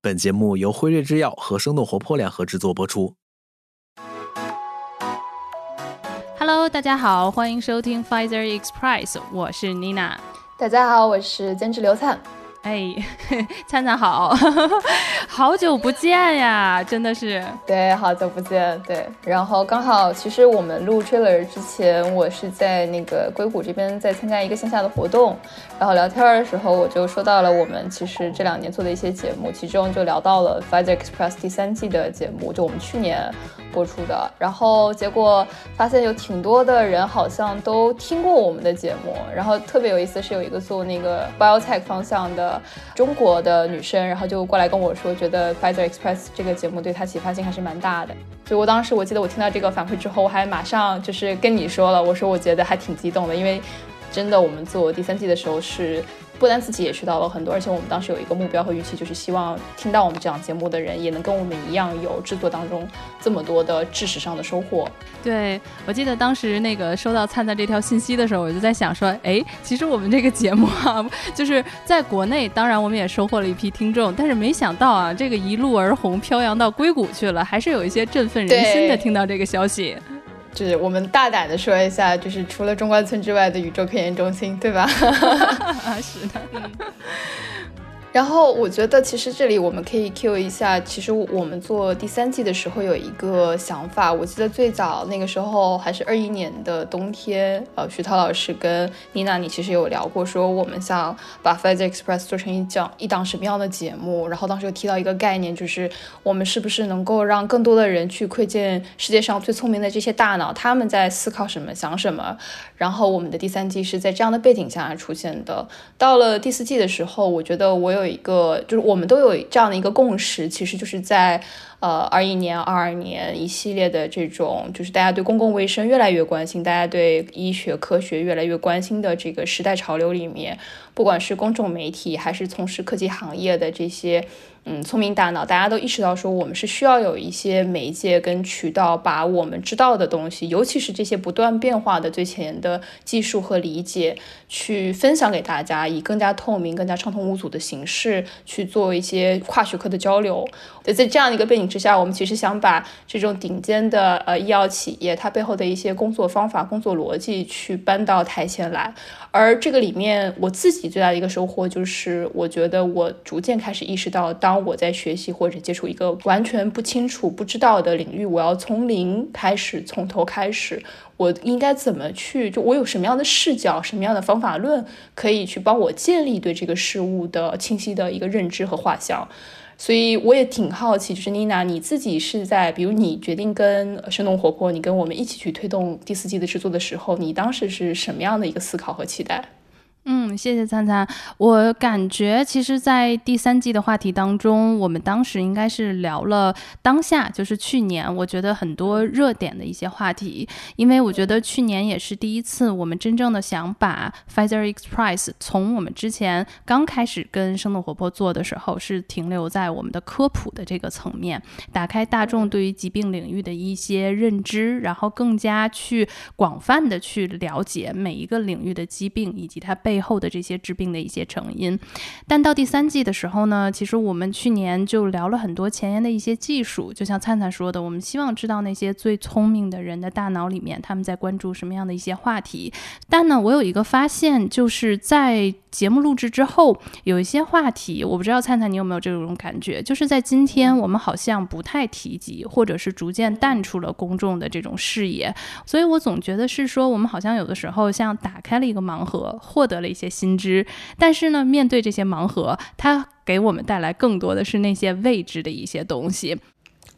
本节目由辉瑞制药和生动活泼联合制作播出。Hello，大家好，欢迎收听 Pfizer Express，我是 Nina。大家好，我是监制刘灿。哎，灿灿好，好久不见呀，真的是。对，好久不见。对，然后刚好，其实我们录 trailer 之前，我是在那个硅谷这边在参加一个线下的活动，然后聊天的时候，我就说到了我们其实这两年做的一些节目，其中就聊到了 fire express 第三季的节目，就我们去年播出的。然后结果发现有挺多的人好像都听过我们的节目，然后特别有意思是有一个做那个 biotech 方向的。中国的女生，然后就过来跟我说，觉得 Pfizer Express 这个节目对她启发性还是蛮大的。所以我当时我记得我听到这个反馈之后，我还马上就是跟你说了，我说我觉得还挺激动的，因为真的我们做第三季的时候是。不单自己也学到了很多，而且我们当时有一个目标和预期，就是希望听到我们这档节目的人也能跟我们一样有制作当中这么多的知识上的收获。对我记得当时那个收到灿灿这条信息的时候，我就在想说，哎，其实我们这个节目啊，就是在国内，当然我们也收获了一批听众，但是没想到啊，这个一路而红，飘扬到硅谷去了，还是有一些振奋人心的。听到这个消息。就是我们大胆的说一下，就是除了中关村之外的宇宙科研中心，对吧？是的。然后我觉得，其实这里我们可以 Q 一下。其实我们做第三季的时候有一个想法，我记得最早那个时候还是二一年的冬天，呃，徐涛老师跟妮娜你其实有聊过，说我们想把 f i z e Express 做成一讲一档什么样的节目。然后当时又提到一个概念，就是我们是不是能够让更多的人去窥见世界上最聪明的这些大脑，他们在思考什么、想什么。然后我们的第三季是在这样的背景下出现的。到了第四季的时候，我觉得我有。一个就是我们都有这样的一个共识，其实就是在呃二一年、二二年一系列的这种，就是大家对公共卫生越来越关心，大家对医学科学越来越关心的这个时代潮流里面，不管是公众媒体还是从事科技行业的这些。嗯，聪明大脑，大家都意识到说，我们是需要有一些媒介跟渠道，把我们知道的东西，尤其是这些不断变化的最前沿的技术和理解，去分享给大家，以更加透明、更加畅通无阻的形式去做一些跨学科的交流。在这样的一个背景之下，我们其实想把这种顶尖的呃医药企业它背后的一些工作方法、工作逻辑去搬到台前来。而这个里面，我自己最大的一个收获就是，我觉得我逐渐开始意识到，当我在学习或者接触一个完全不清楚、不知道的领域，我要从零开始，从头开始，我应该怎么去？就我有什么样的视角、什么样的方法论，可以去帮我建立对这个事物的清晰的一个认知和画像。所以我也挺好奇，就是妮娜，你自己是在，比如你决定跟生动活泼，你跟我们一起去推动第四季的制作的时候，你当时是什么样的一个思考和期待？嗯，谢谢灿灿。我感觉其实，在第三季的话题当中，我们当时应该是聊了当下，就是去年，我觉得很多热点的一些话题。因为我觉得去年也是第一次，我们真正的想把 Pfizer Express 从我们之前刚开始跟生动活泼做的时候，是停留在我们的科普的这个层面，打开大众对于疾病领域的一些认知，然后更加去广泛的去了解每一个领域的疾病以及它背。后的这些治病的一些成因，但到第三季的时候呢，其实我们去年就聊了很多前沿的一些技术，就像灿灿说的，我们希望知道那些最聪明的人的大脑里面他们在关注什么样的一些话题。但呢，我有一个发现，就是在节目录制之后，有一些话题，我不知道灿灿你有没有这种感觉，就是在今天我们好像不太提及，或者是逐渐淡出了公众的这种视野。所以我总觉得是说，我们好像有的时候像打开了一个盲盒，获得了。一些新知，但是呢，面对这些盲盒，它给我们带来更多的是那些未知的一些东西。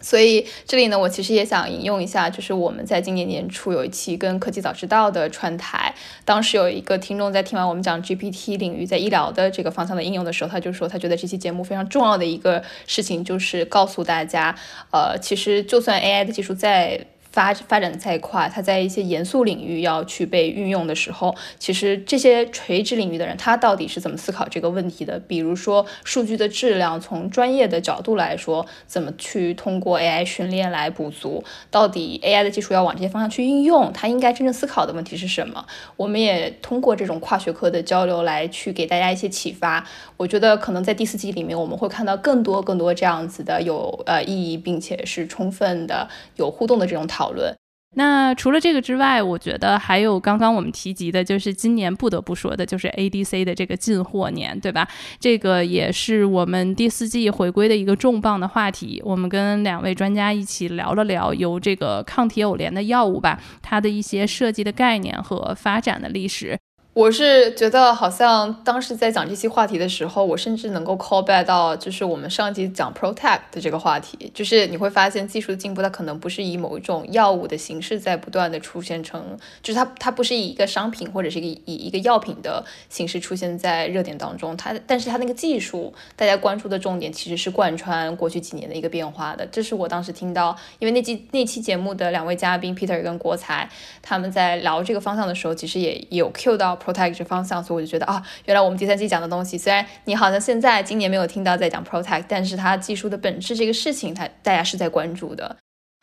所以这里呢，我其实也想引用一下，就是我们在今年年初有一期跟科技早知道的串台，当时有一个听众在听完我们讲 GPT 领域在医疗的这个方向的应用的时候，他就说他觉得这期节目非常重要的一个事情就是告诉大家，呃，其实就算 AI 的技术在发发展再快，它在一些严肃领域要去被运用的时候，其实这些垂直领域的人，他到底是怎么思考这个问题的？比如说数据的质量，从专业的角度来说，怎么去通过 AI 训练来补足？到底 AI 的技术要往这些方向去应用，它应该真正思考的问题是什么？我们也通过这种跨学科的交流来去给大家一些启发。我觉得可能在第四季里面，我们会看到更多更多这样子的有呃意义，并且是充分的有互动的这种讨讨论。那除了这个之外，我觉得还有刚刚我们提及的，就是今年不得不说的，就是 ADC 的这个进货年，对吧？这个也是我们第四季回归的一个重磅的话题。我们跟两位专家一起聊了聊，由这个抗体偶联的药物吧，它的一些设计的概念和发展的历史。我是觉得，好像当时在讲这期话题的时候，我甚至能够 call back 到，就是我们上集讲 protect 的这个话题。就是你会发现，技术的进步，它可能不是以某一种药物的形式在不断的出现成，就是它它不是以一个商品或者是一个以一个药品的形式出现在热点当中。它，但是它那个技术，大家关注的重点其实是贯穿过去几年的一个变化的。这是我当时听到，因为那期那期节目的两位嘉宾 Peter 跟国才，他们在聊这个方向的时候，其实也有 Q 到。Protect 这方向，所以我就觉得啊，原来我们第三季讲的东西，虽然你好像现在今年没有听到在讲 protect，但是它技术的本质这个事情，它大家是在关注的。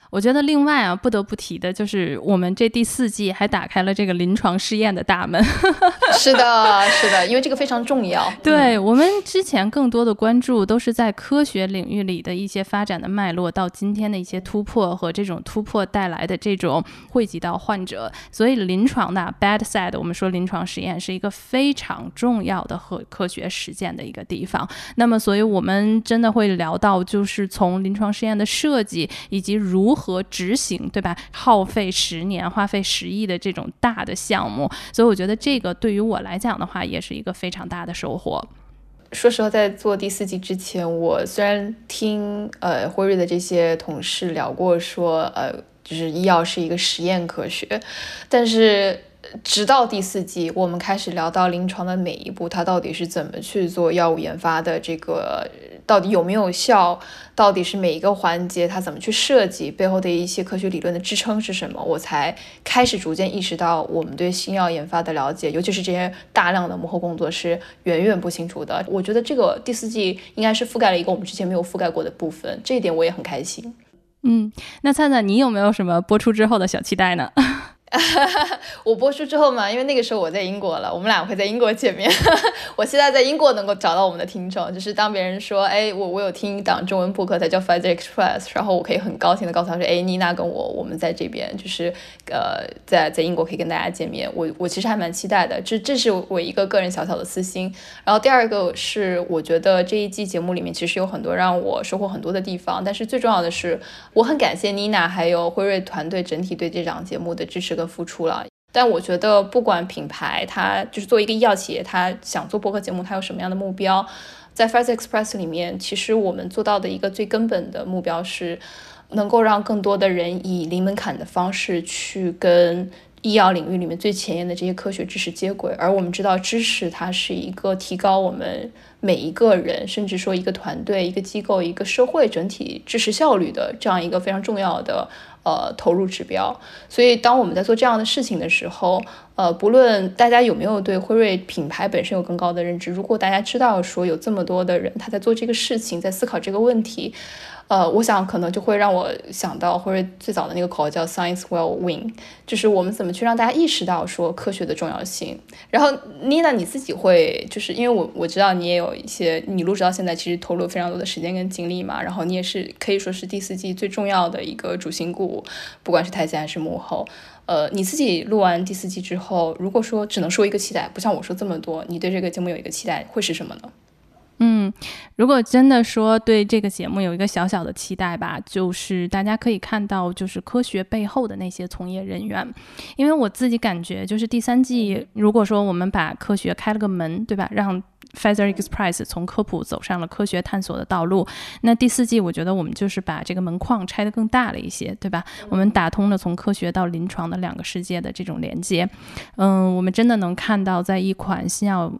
我觉得另外啊，不得不提的就是我们这第四季还打开了这个临床试验的大门。是的，是的，因为这个非常重要。对我们之前更多的关注都是在科学领域里的一些发展的脉络，到今天的一些突破和这种突破带来的这种惠及到患者。所以临床的 bad side，我们说临床实验是一个非常重要的和科学实践的一个地方。那么，所以我们真的会聊到，就是从临床试验的设计以及如和执行，对吧？耗费十年、花费十亿的这种大的项目，所以我觉得这个对于我来讲的话，也是一个非常大的收获。说实话，在做第四季之前，我虽然听呃辉瑞的这些同事聊过，说呃就是医药是一个实验科学，但是。直到第四季，我们开始聊到临床的每一步，它到底是怎么去做药物研发的？这个到底有没有效？到底是每一个环节它怎么去设计？背后的一些科学理论的支撑是什么？我才开始逐渐意识到，我们对新药研发的了解，尤其是这些大量的幕后工作是远远不清楚的。我觉得这个第四季应该是覆盖了一个我们之前没有覆盖过的部分，这一点我也很开心。嗯，那灿灿，你有没有什么播出之后的小期待呢？我播出之后嘛，因为那个时候我在英国了，我们俩会在英国见面。我现在在英国能够找到我们的听众，就是当别人说，哎，我我有听一档中文播客，它叫 f i z e r Express，然后我可以很高兴的告诉他说，哎，妮娜跟我我们在这边，就是呃，在在英国可以跟大家见面。我我其实还蛮期待的，这这是我一个个人小小的私心。然后第二个是，我觉得这一季节目里面其实有很多让我收获很多的地方，但是最重要的是，我很感谢妮娜还有辉瑞团队整体对这档节目的支持。的付出了，但我觉得不管品牌，它就是作为一个医药企业，它想做播客节目，它有什么样的目标，在 Fast Express 里面，其实我们做到的一个最根本的目标是，能够让更多的人以零门槛的方式去跟医药领域里面最前沿的这些科学知识接轨。而我们知道，知识它是一个提高我们每一个人，甚至说一个团队、一个机构、一个社会整体知识效率的这样一个非常重要的。呃，投入指标。所以，当我们在做这样的事情的时候，呃，不论大家有没有对辉瑞品牌本身有更高的认知，如果大家知道说有这么多的人他在做这个事情，在思考这个问题。呃，我想可能就会让我想到辉瑞最早的那个口号叫 “Science will win”，就是我们怎么去让大家意识到说科学的重要性。然后妮娜你自己会，就是因为我我知道你也有有一些，你录制到现在其实投入了非常多的时间跟精力嘛，然后你也是可以说是第四季最重要的一个主心骨，不管是台前还是幕后。呃，你自己录完第四季之后，如果说只能说一个期待，不像我说这么多，你对这个节目有一个期待会是什么呢？嗯，如果真的说对这个节目有一个小小的期待吧，就是大家可以看到，就是科学背后的那些从业人员。因为我自己感觉，就是第三季，如果说我们把科学开了个门，对吧？让 f a z e r Express 从科普走上了科学探索的道路，那第四季我觉得我们就是把这个门框拆得更大了一些，对吧？我们打通了从科学到临床的两个世界的这种连接。嗯，我们真的能看到，在一款新药。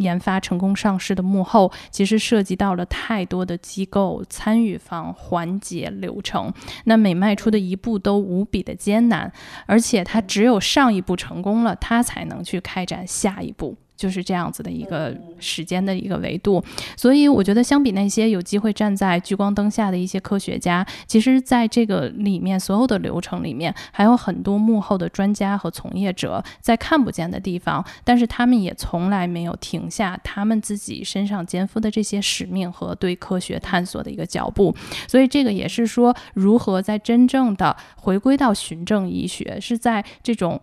研发成功上市的幕后，其实涉及到了太多的机构、参与方、环节、流程。那每迈出的一步都无比的艰难，而且它只有上一步成功了，它才能去开展下一步。就是这样子的一个时间的一个维度，所以我觉得相比那些有机会站在聚光灯下的一些科学家，其实在这个里面所有的流程里面，还有很多幕后的专家和从业者在看不见的地方，但是他们也从来没有停下他们自己身上肩负的这些使命和对科学探索的一个脚步。所以这个也是说，如何在真正的回归到循证医学，是在这种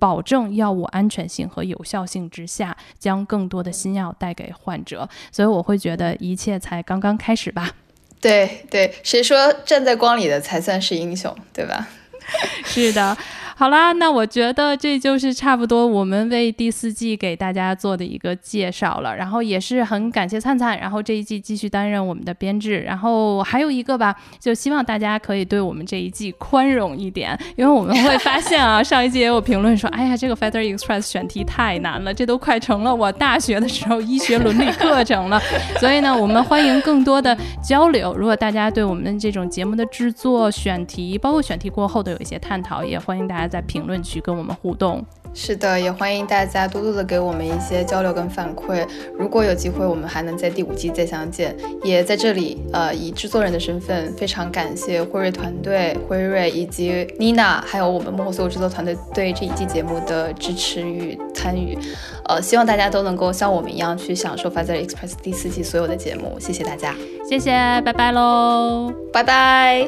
保证药物安全性和有效性之下。将更多的新药带给患者，所以我会觉得一切才刚刚开始吧。对对，谁说站在光里的才算是英雄，对吧？是的。好啦，那我觉得这就是差不多我们为第四季给大家做的一个介绍了。然后也是很感谢灿灿，然后这一季继续担任我们的编制。然后还有一个吧，就希望大家可以对我们这一季宽容一点，因为我们会发现啊，上一季也有评论说，哎呀，这个 Feather Express 选题太难了，这都快成了我大学的时候医学伦理课程了。所以呢，我们欢迎更多的交流。如果大家对我们这种节目的制作、选题，包括选题过后的有一些探讨，也欢迎大家。在评论区跟我们互动。是的，也欢迎大家多多的给我们一些交流跟反馈。如果有机会，我们还能在第五季再相见。也在这里，呃，以制作人的身份，非常感谢辉瑞团队、辉瑞以及妮娜，还有我们幕后所有制作团队对这一季节目的支持与参与。呃，希望大家都能够像我们一样去享受《Father Express》第四季所有的节目。谢谢大家，谢谢，拜拜喽，拜拜。